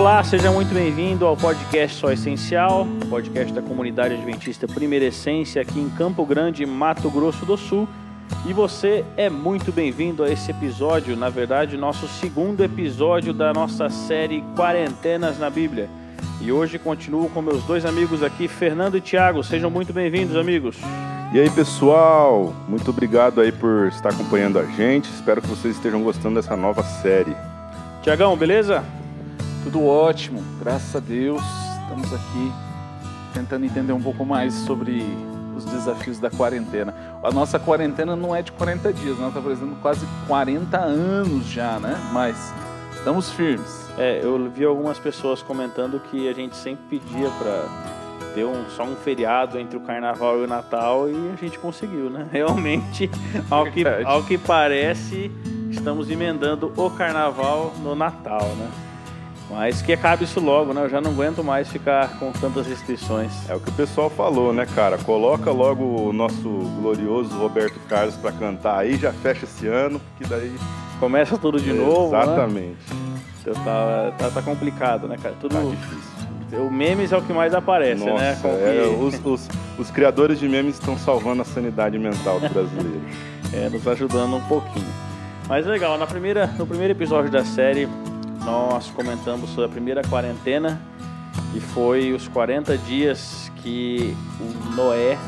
Olá, seja muito bem-vindo ao podcast Só Essencial, podcast da comunidade adventista Primeira Essência aqui em Campo Grande, Mato Grosso do Sul. E você é muito bem-vindo a esse episódio, na verdade, nosso segundo episódio da nossa série Quarentenas na Bíblia. E hoje continuo com meus dois amigos aqui, Fernando e Tiago. Sejam muito bem-vindos, amigos. E aí, pessoal? Muito obrigado aí por estar acompanhando a gente. Espero que vocês estejam gostando dessa nova série. Tiagão, beleza? Tudo ótimo, graças a Deus. Estamos aqui tentando entender um pouco mais sobre os desafios da quarentena. A nossa quarentena não é de 40 dias, nós estamos fazendo quase 40 anos já, né? Mas estamos firmes. É, eu vi algumas pessoas comentando que a gente sempre pedia para ter um, só um feriado entre o carnaval e o Natal e a gente conseguiu, né? Realmente, ao que, ao que parece, estamos emendando o carnaval no Natal, né? Mas que acabe isso logo, né? Eu já não aguento mais ficar com tantas restrições. É o que o pessoal falou, né, cara? Coloca logo o nosso glorioso Roberto Carlos para cantar aí, já fecha esse ano, que daí. Começa tudo de novo. Né? Exatamente. Né? Então tá, tá, tá, complicado, né, cara? Tudo tá difícil. O memes é o que mais aparece, Nossa, né? É, que... os, os, os, criadores de memes estão salvando a sanidade mental do brasileiro. é, nos ajudando um pouquinho. Mas legal, na primeira, no primeiro episódio da série, nós comentamos sobre a primeira quarentena e foi os 40 dias que o Noé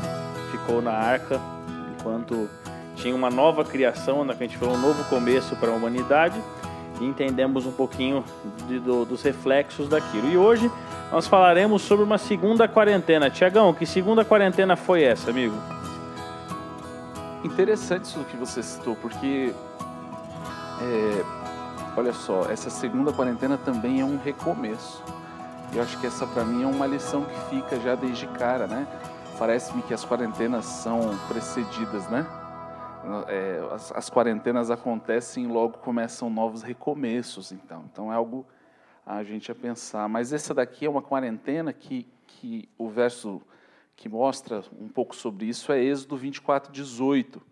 ficou na arca enquanto tinha uma nova criação, na que a gente falou um novo começo para a humanidade e entendemos um pouquinho de, do, dos reflexos daquilo. E hoje nós falaremos sobre uma segunda quarentena. Tiagão, que segunda quarentena foi essa, amigo? Interessante isso que você citou, porque é, olha só, essa segunda quarentena também é um recomeço. Eu acho que essa para mim é uma lição que fica já desde cara, né? Parece-me que as quarentenas são precedidas, né? É, as, as, quarentenas acontecem e logo começam novos recomeços, então. Então é algo a gente a pensar. Mas essa daqui é uma quarentena que, que o verso que mostra um pouco sobre isso é Êxodo 24, 18,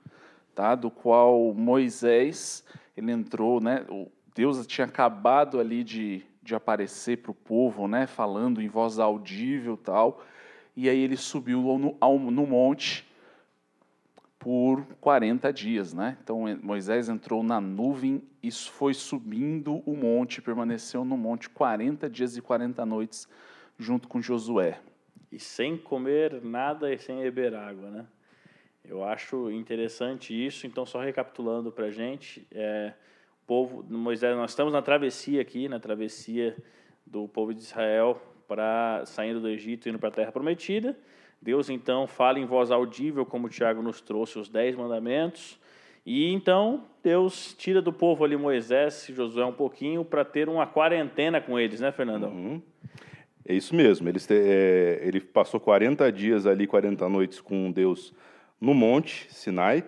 tá? do qual Moisés ele entrou, né? Deus tinha acabado ali de, de aparecer para o povo, né, falando em voz audível tal, e aí ele subiu no, no monte por 40 dias. Né? Então Moisés entrou na nuvem e foi subindo o monte, permaneceu no monte 40 dias e 40 noites junto com Josué. E sem comer nada e sem beber água, né? Eu acho interessante isso. Então, só recapitulando para a gente, é, povo, Moisés, nós estamos na travessia aqui, na travessia do povo de Israel para saindo do Egito e indo para a Terra Prometida. Deus então fala em voz audível, como Tiago nos trouxe, os dez mandamentos. E então Deus tira do povo ali Moisés e Josué um pouquinho para ter uma quarentena com eles, né, Fernandão? Uhum. É isso mesmo. É, ele passou 40 dias ali, 40 noites com Deus no monte Sinai.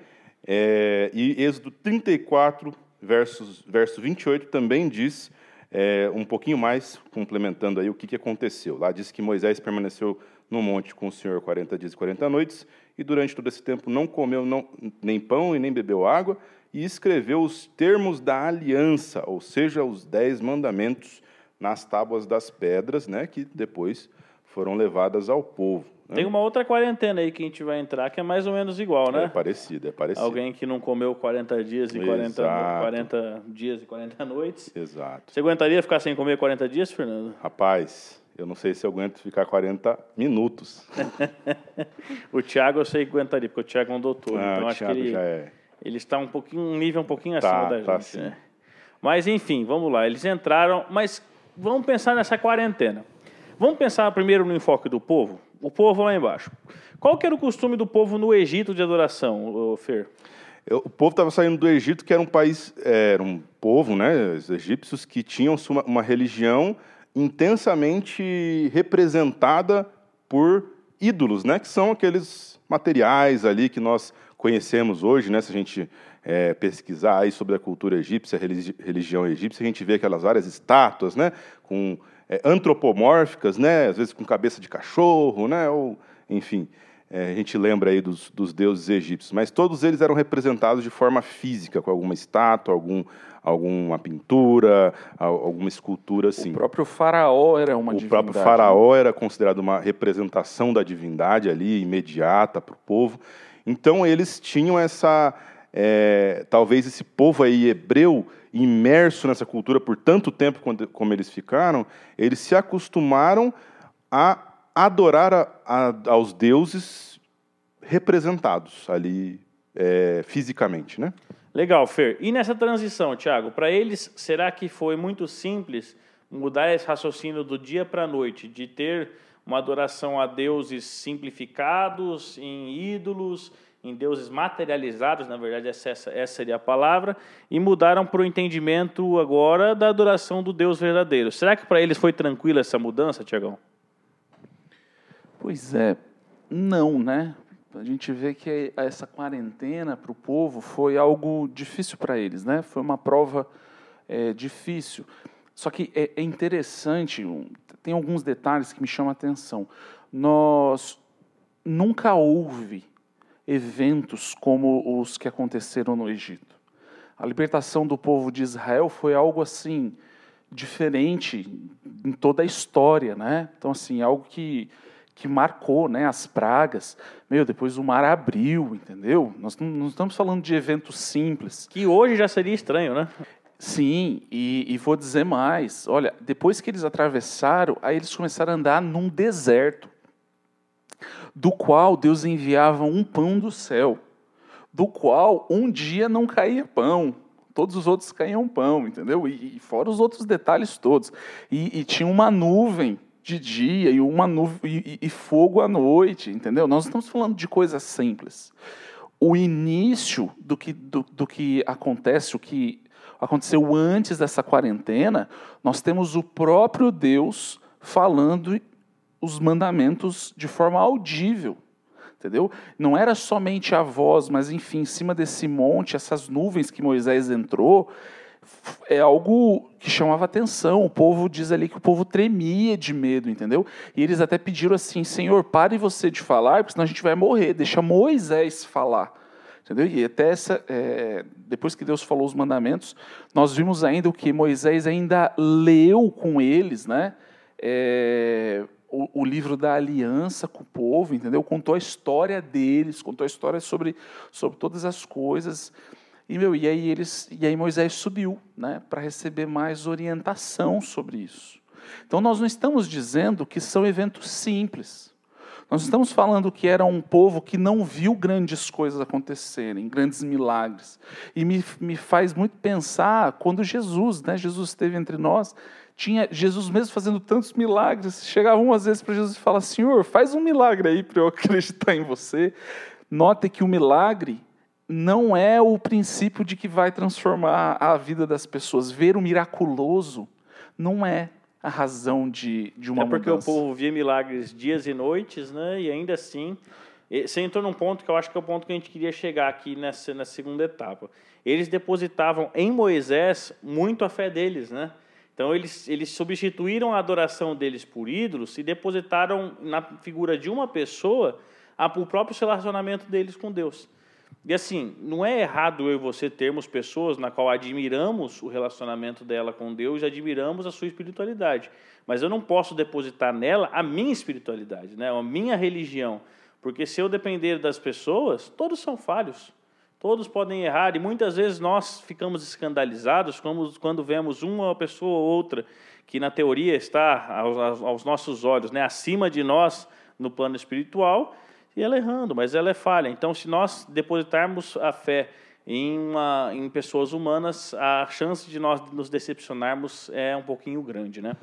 É, e Êxodo 34 versos, verso 28 também diz é, um pouquinho mais, complementando aí o que, que aconteceu. Lá diz que Moisés permaneceu no monte com o Senhor 40 dias e 40 noites, e durante todo esse tempo não comeu não, nem pão e nem bebeu água, e escreveu os termos da aliança, ou seja, os dez mandamentos, nas tábuas das pedras, né, que depois foram levadas ao povo. Tem uma outra quarentena aí que a gente vai entrar que é mais ou menos igual, né? É parecido, é parecido. Alguém que não comeu 40 dias e 40, 40 dias e 40 noites. Exato. Você aguentaria ficar sem comer 40 dias, Fernando? Rapaz, eu não sei se eu aguento ficar 40 minutos. o Thiago eu sei que aguentaria, porque o Thiago é um doutor. Ah, então acho que ele, é. ele está um pouquinho, um nível um pouquinho tá, acima da tá gente. Sim. Né? Mas enfim, vamos lá. Eles entraram, mas vamos pensar nessa quarentena. Vamos pensar primeiro no enfoque do povo? O povo lá embaixo. Qual que era o costume do povo no Egito de adoração, Fer? O povo estava saindo do Egito, que era um país, é, era um povo, né, os egípcios, que tinham uma, religião intensamente representada por ídolos, né, que são aqueles materiais ali que nós conhecemos hoje, né, se a gente é, pesquisar aí sobre a cultura egípcia, a religião egípcia, a gente vê aquelas várias estátuas, né, com é, antropomórficas, né, às vezes com cabeça de cachorro, né, ou enfim, é, a gente lembra aí dos, dos, deuses egípcios, mas todos eles eram representados de forma física, com alguma estátua, algum, alguma pintura, alguma escultura assim. O próprio faraó era uma o divindade. O próprio faraó era considerado uma representação da divindade ali, imediata para o povo. Então eles tinham essa, é, talvez esse povo aí hebreu imerso nessa cultura por tanto tempo como eles ficaram, eles se acostumaram a adorar a, a, aos deuses representados ali é, fisicamente, né? Legal, Fer. E nessa transição, Tiago, para eles, será que foi muito simples mudar esse raciocínio do dia para a noite, de ter uma adoração a deuses simplificados, em ídolos, em deuses materializados, na verdade essa, essa seria a palavra, e mudaram para o entendimento agora da adoração do Deus verdadeiro. Será que para eles foi tranquila essa mudança, Tiagão? Pois é, não, né? A gente vê que essa quarentena para o povo foi algo difícil para eles, né? Foi uma prova é, difícil. Só que é, é interessante, tem alguns detalhes que me chamam a atenção. Nós nunca houve eventos como os que aconteceram no Egito. A libertação do povo de Israel foi algo assim diferente em toda a história, né? Então assim, algo que que marcou né, as pragas. Meu, depois o mar abriu, entendeu? Nós não, estamos falando de eventos simples. Que hoje já seria estranho, né? Sim, e, e, vou dizer mais. Olha, depois que eles atravessaram, aí eles começaram a andar num deserto, do qual Deus enviava um pão do céu, do qual um dia não caía pão, todos os outros caíam pão, entendeu? E, e fora os outros detalhes todos. E, e tinha uma nuvem de dia e uma nuvem e, e, fogo à noite, entendeu? Nós estamos falando de coisas simples. O início do que, do, do que acontece, o que aconteceu antes dessa quarentena, nós temos o próprio Deus falando os mandamentos de forma audível. Entendeu? Não era somente a voz, mas enfim, em cima desse monte, essas nuvens que Moisés entrou, é algo que chamava atenção. O povo diz ali que o povo tremia de medo, entendeu? E eles até pediram assim: Senhor, pare você de falar, porque senão a gente vai morrer. Deixa Moisés falar. Entendeu? E até essa, é, depois que Deus falou os mandamentos, nós vimos ainda o que Moisés ainda leu com eles, né? É, o, o, livro da aliança com o povo, entendeu? Contou a história deles, contou a história sobre, sobre todas as coisas. E, meu, e, aí, eles, e aí Moisés subiu né, para receber mais orientação sobre isso. Então, nós não estamos dizendo que são eventos simples. Nós estamos falando que era um povo que não viu grandes coisas acontecerem, grandes milagres. E me, me faz muito pensar quando Jesus, né, Jesus esteve entre nós, tinha Jesus mesmo fazendo tantos milagres. Chegavam às vezes para Jesus e falavam: Senhor, faz um milagre aí para eu acreditar em você. Note que o milagre não é o princípio de que vai transformar a vida das pessoas. Ver o miraculoso não é a razão de, de uma é porque mudança. o povo via milagres dias e noites, né? E ainda assim, você entrou num ponto que eu acho que é o ponto que a gente queria chegar aqui nessa, nessa segunda etapa. Eles depositavam em Moisés muito a fé deles, né? Então eles, eles substituíram a adoração deles por ídolos e depositaram na figura de uma pessoa a, o próprio relacionamento deles com Deus. E assim, não é errado eu e você termos pessoas na qual admiramos o relacionamento dela com Deus e admiramos a sua espiritualidade. Mas eu não posso depositar nela a minha espiritualidade, né? a minha religião. Porque se eu depender das pessoas, todos são falhos. Todos podem errar e muitas vezes nós ficamos escandalizados quando vemos uma pessoa ou outra que na teoria está aos, aos nossos olhos, né, acima de nós no plano espiritual, e ela errando, mas ela é falha. Então, se nós depositarmos a fé em, uma, em pessoas humanas, a chance de nós nos decepcionarmos é um pouquinho grande, né?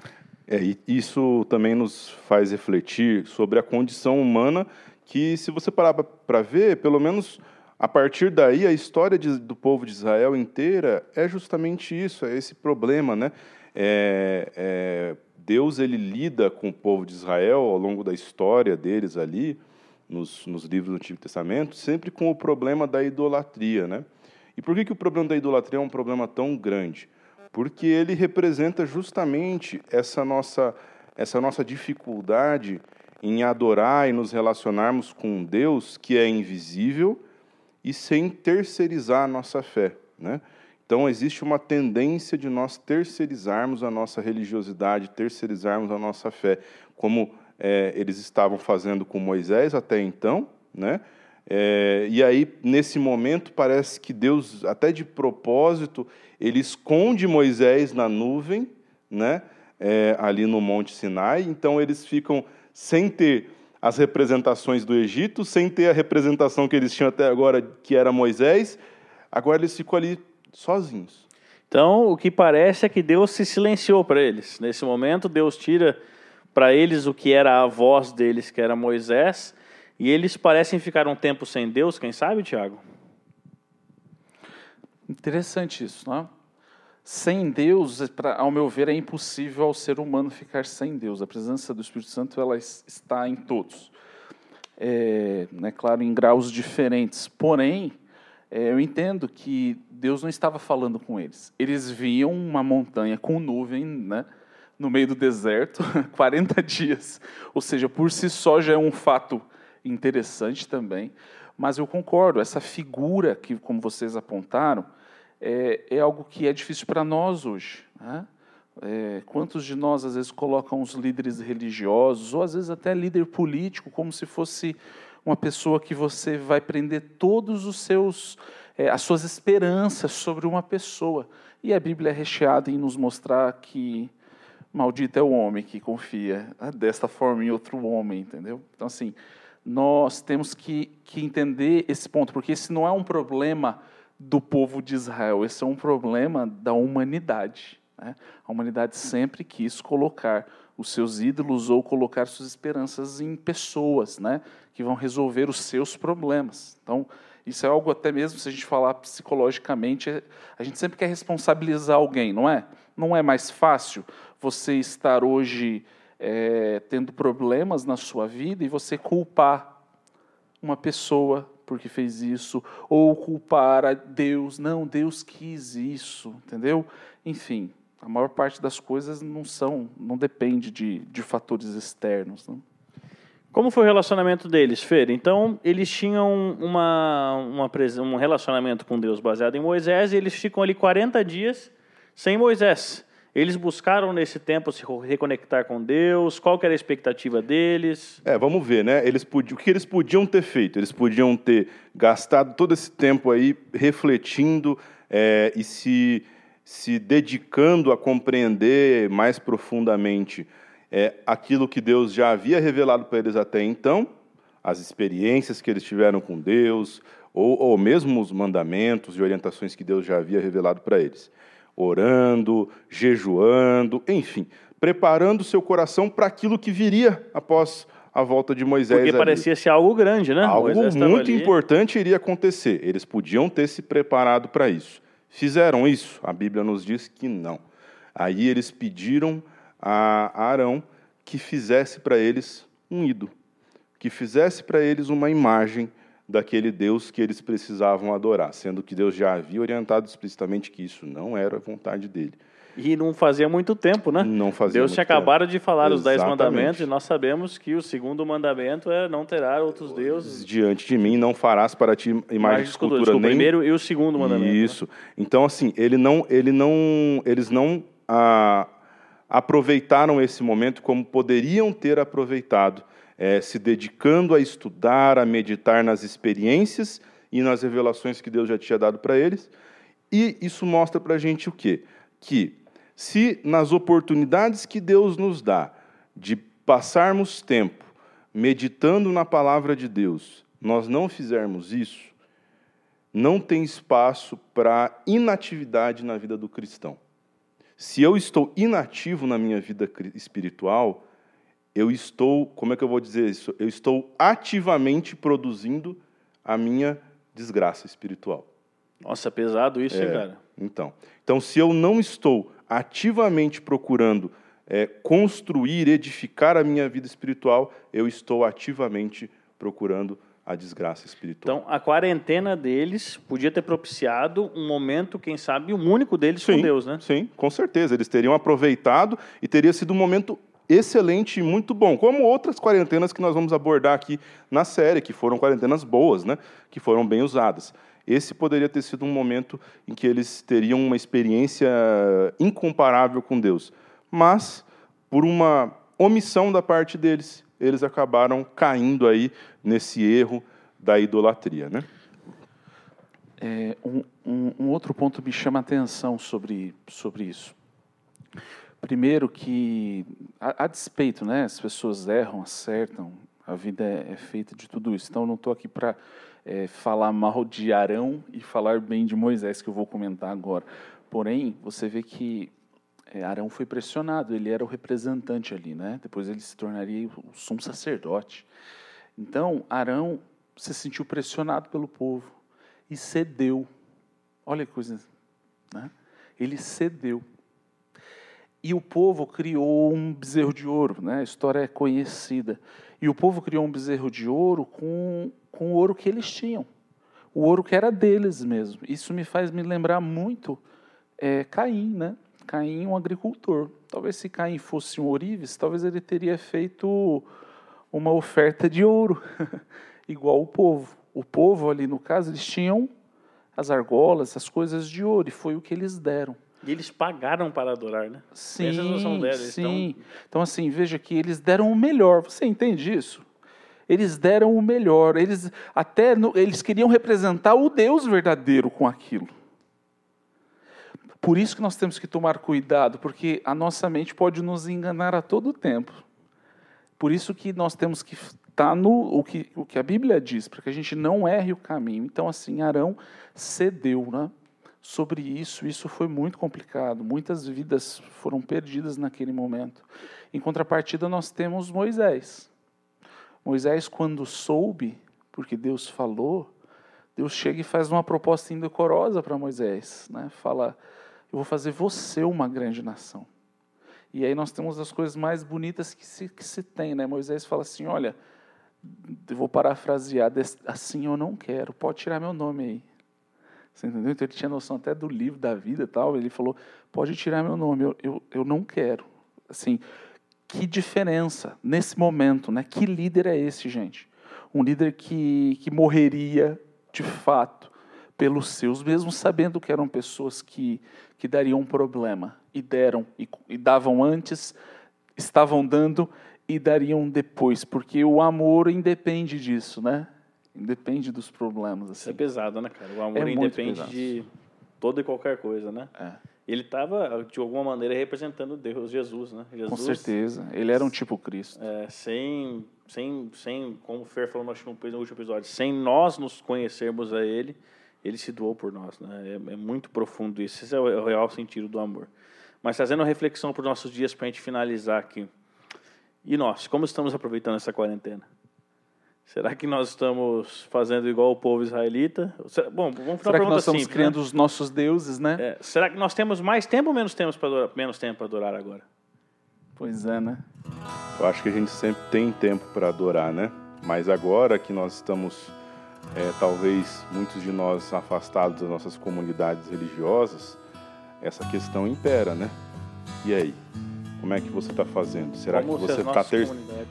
É, e isso também nos faz refletir sobre a condição humana que, se você parar para ver, pelo menos a partir daí, a história de, do povo de Israel inteira é justamente isso, é esse problema, né? É, é, Deus ele lida com o povo de Israel ao longo da história deles ali, nos, nos, livros do Antigo Testamento, sempre com o problema da idolatria. Né? E por que, que o problema da idolatria é um problema tão grande? Porque ele representa justamente essa nossa, essa nossa dificuldade em adorar e nos relacionarmos com um Deus que é invisível e sem terceirizar a nossa fé. Né? Então, existe uma tendência de nós terceirizarmos a nossa religiosidade, terceirizarmos a nossa fé, como é, eles estavam fazendo com Moisés até então. Né? É, e aí, nesse momento, parece que Deus, até de propósito, ele esconde Moisés na nuvem, né? É, ali no Monte Sinai. Então, eles ficam sem ter as representações do Egito, sem ter a representação que eles tinham até agora, que era Moisés, agora eles ficam ali sozinhos. Então, o que parece é que Deus se silenciou para eles. Nesse momento, Deus tira para eles o que era a voz deles, que era Moisés, e eles parecem ficar um tempo sem Deus, quem sabe, Tiago? Interessante isso, não é? Sem Deus, ao meu ver, é impossível ao ser humano ficar sem Deus. A presença do Espírito Santo ela está em todos. É, né, claro, em graus diferentes. Porém, é, eu entendo que Deus não estava falando com eles. Eles viam uma montanha com nuvem né, no meio do deserto, 40 dias. Ou seja, por si só já é um fato interessante também. Mas eu concordo, essa figura que, como vocês apontaram, é, é algo que é difícil para nós hoje. Né? É, quantos de nós, às vezes, colocam os líderes religiosos, ou às vezes até líder político, como se fosse uma pessoa que você vai prender todos os seus, é, as suas esperanças sobre uma pessoa. E a Bíblia é recheada em nos mostrar que maldito é o homem que confia né, desta forma em outro homem, entendeu? Então, assim, nós temos que, que entender esse ponto, porque esse não é um problema do povo de Israel. Esse é um problema da humanidade. Né? A humanidade sempre quis colocar os seus ídolos ou colocar suas esperanças em pessoas, né? que vão resolver os seus problemas. Então, isso é algo até mesmo, se a gente falar psicologicamente, a gente sempre quer responsabilizar alguém, não é? Não é mais fácil você estar hoje é, tendo problemas na sua vida e você culpar uma pessoa porque fez isso, ou culpar a Deus, não, Deus quis isso, entendeu? Enfim, a maior parte das coisas não são, não depende de, de fatores externos. Não? Como foi o relacionamento deles, Fer? Então, eles tinham uma, uma, um relacionamento com Deus baseado em Moisés e eles ficam ali 40 dias sem Moisés. Eles buscaram nesse tempo se reconectar com Deus? Qual era a expectativa deles? É, vamos ver, né? Eles podiam, o que eles podiam ter feito? Eles podiam ter gastado todo esse tempo aí refletindo é, e se, se dedicando a compreender mais profundamente é, aquilo que Deus já havia revelado para eles até então, as experiências que eles tiveram com Deus, ou, ou mesmo os mandamentos e orientações que Deus já havia revelado para eles orando, jejuando, enfim, preparando seu coração para aquilo que viria após a volta de Moisés. Porque ali. parecia ser algo grande, né? Algo muito importante iria acontecer. Eles podiam ter se preparado para isso. Fizeram isso? A Bíblia nos diz que não. Aí eles pediram a Arão que fizesse para eles um ídolo, que fizesse para eles uma imagem daquele Deus que eles precisavam adorar, sendo que Deus já havia orientado explicitamente que isso não era a vontade dele. E não fazia muito tempo, né? Não fazia Deus tinha acabado de falar os dez Exatamente. mandamentos e nós sabemos que o segundo mandamento é não terá outros deuses. Diante de mim não farás para ti imagem de escultura Desculpa, nem o primeiro e o segundo mandamento. né? Isso. Então assim, ele não, ele não, eles não ah, aproveitaram esse momento como poderiam ter aproveitado, eh, se dedicando a estudar, a meditar nas experiências e nas revelações que Deus já tinha dado para eles. E isso mostra para a gente o quê? Que se nas oportunidades que Deus nos dá de passarmos tempo meditando na palavra de Deus, nós não fizermos isso, não tem espaço para inatividade na vida do cristão. Se eu estou inativo na minha vida espiritual, eu estou, como é que eu vou dizer isso? Eu estou ativamente produzindo a minha desgraça espiritual. Nossa, é pesado isso, É, hein, cara? Então, então, se eu não estou ativamente procurando é, construir, edificar a minha vida espiritual, eu estou ativamente procurando a desgraça espiritual. Então, a quarentena deles podia ter propiciado um momento, quem sabe, um único deles com Deus, né? Sim, com certeza. Eles teriam aproveitado e teria sido um momento excelente e muito bom, como outras quarentenas que nós vamos abordar aqui na série, que foram quarentenas boas, né? que foram bem usadas. Esse poderia ter sido um momento em que eles teriam uma experiência incomparável com Deus. Mas, por uma omissão da parte deles, eles acabaram caindo aí nesse erro da idolatria. Né? É, um, um, um, outro ponto me chama a atenção sobre, sobre isso. Primeiro que, a, a, despeito, né, as pessoas erram, acertam, a vida é, é feita de tudo isso. Então, não estou aqui para é, falar mal de Arão e falar bem de Moisés, que eu vou comentar agora. Porém, você vê que é, Arão foi pressionado, ele era o representante ali, né? Depois ele se tornaria o sumo sacerdote. Então, Arão se sentiu pressionado pelo povo e cedeu. Olha que coisa, né? Ele cedeu. E o povo criou um bezerro de ouro, né? a história é conhecida. E o povo criou um bezerro de ouro com, com o ouro que eles tinham, o ouro que era deles mesmo. Isso me faz me lembrar muito é, Caim, né? Caim, um agricultor. Talvez se Caim fosse um ourives, talvez ele teria feito uma oferta de ouro, igual o povo. O povo ali, no caso, eles tinham as argolas, as coisas de ouro, e foi o que eles deram. E eles pagaram para adorar, né? Sim, Essa noção deles. sim. Então... então, assim, veja que eles deram o melhor. Você entende isso? Eles deram o melhor. Eles até eles queriam representar o Deus verdadeiro com aquilo. Por isso que nós temos que tomar cuidado, porque a nossa mente pode nos enganar a todo tempo. Por isso que nós temos que estar no o que, o que a Bíblia diz, para que a gente não erre o caminho. Então, assim, Arão cedeu, né? Sobre isso. Isso foi muito complicado. Muitas vidas foram perdidas naquele momento. Em contrapartida, nós temos Moisés. Moisés, quando soube, porque Deus falou, Deus chega e faz uma proposta indecorosa para Moisés. Né? Fala: Eu vou fazer você uma grande nação. E aí nós temos as coisas mais bonitas que se, que se tem. Né? Moisés fala assim: Olha, eu vou parafrasear, assim eu não quero, pode tirar meu nome aí. Você entendeu? Então ele tinha noção até do livro da vida e tal. Ele falou: pode tirar meu nome, eu, eu, eu não quero. Assim, que diferença nesse momento, né? Que líder é esse, gente? Um líder que, que morreria de fato pelos seus, mesmo sabendo que eram pessoas que, que dariam um problema. E deram, e, e davam antes, estavam dando e dariam depois, porque o amor independe disso, né? Independe dos problemas. Assim. Isso é pesado, né, cara? O amor é independe de toda e qualquer coisa, né? É. Ele estava, de alguma maneira, representando Deus, Jesus, né? Jesus, Com certeza. Ele era um tipo Cristo. É, sem, sem, sem, como o Fer falou no último episódio, sem nós nos conhecermos a Ele, Ele se doou por nós, né? É, é muito profundo isso. Esse é o, é o real sentido do amor. Mas trazendo uma reflexão para os nossos dias, para a gente finalizar aqui. E nós, como estamos aproveitando essa quarentena? Será que nós estamos fazendo igual o povo israelita? Bom, vamos Será que nós estamos simples, né? criando né? os nossos deuses, né? É, será que nós temos mais tempo ou menos tempo para adorar, menos tempo para adorar agora? Pois é, né? Eu acho que a gente sempre tem tempo para adorar, né? Mas agora que nós estamos, é, talvez muitos de nós afastados das nossas comunidades religiosas, essa questão impera, né? E aí? Como é que você está fazendo? Será Como que você está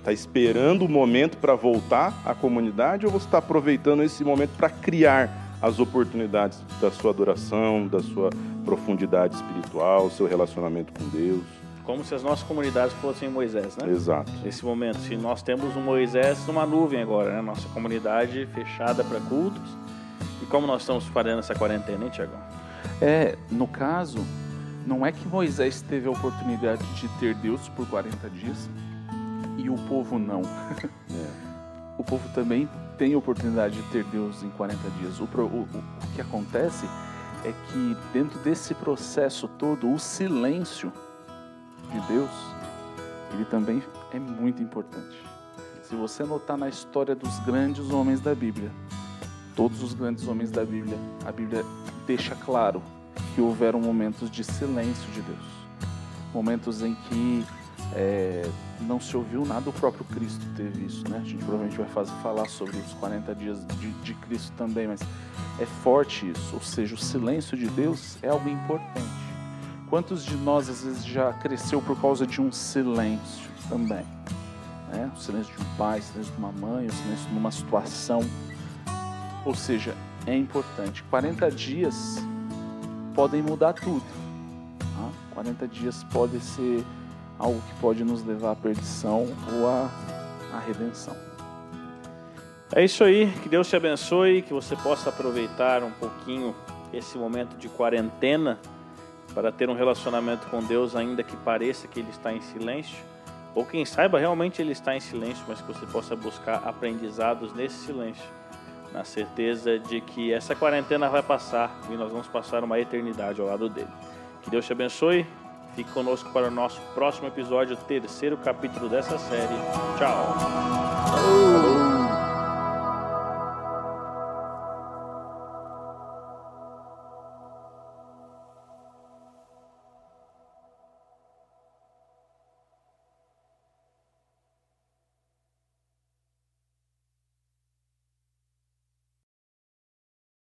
tá esperando o momento para voltar à comunidade ou você está aproveitando esse momento para criar as oportunidades da sua adoração, da sua profundidade espiritual, seu relacionamento com Deus? Como se as nossas comunidades fossem Moisés, né? Exato. Nesse momento, se nós temos um Moisés numa nuvem agora, né? Nossa comunidade fechada para cultos. E como nós estamos fazendo essa quarentena, hein, Tiagão? É, no caso, não é que Moisés teve a oportunidade de ter Deus por 40 dias e o povo não. É. O povo também tem a oportunidade de ter Deus em 40 dias. O, o, o, que acontece é que dentro desse processo todo, o silêncio de Deus, ele também é muito importante. Se você notar na história dos grandes homens da Bíblia, todos os grandes homens da Bíblia, a Bíblia deixa claro que houveram momentos de silêncio de Deus, momentos em que é, não se ouviu nada, o próprio Cristo teve isso, né? A gente provavelmente vai fazer, falar sobre os 40 dias de, de Cristo também, mas é forte isso, ou seja, o silêncio de Deus é algo importante. Quantos de nós às vezes já cresceu por causa de um silêncio também? Né? O silêncio de um pai, o silêncio de uma mãe, o silêncio de uma situação. Ou seja, é importante. 40 dias podem mudar tudo. Tá? 40 dias pode ser algo que pode nos levar à perdição ou à, à redenção. É isso aí, que Deus te abençoe, que você possa aproveitar um pouquinho esse momento de quarentena para ter um relacionamento com Deus, ainda que pareça que Ele está em silêncio, ou quem saiba realmente Ele está em silêncio, mas que você possa buscar aprendizados nesse silêncio, na certeza de que essa quarentena vai passar e nós vamos passar uma eternidade ao lado dele. Que Deus te abençoe, fique conosco para o nosso próximo episódio, terceiro capítulo dessa série. Tchau!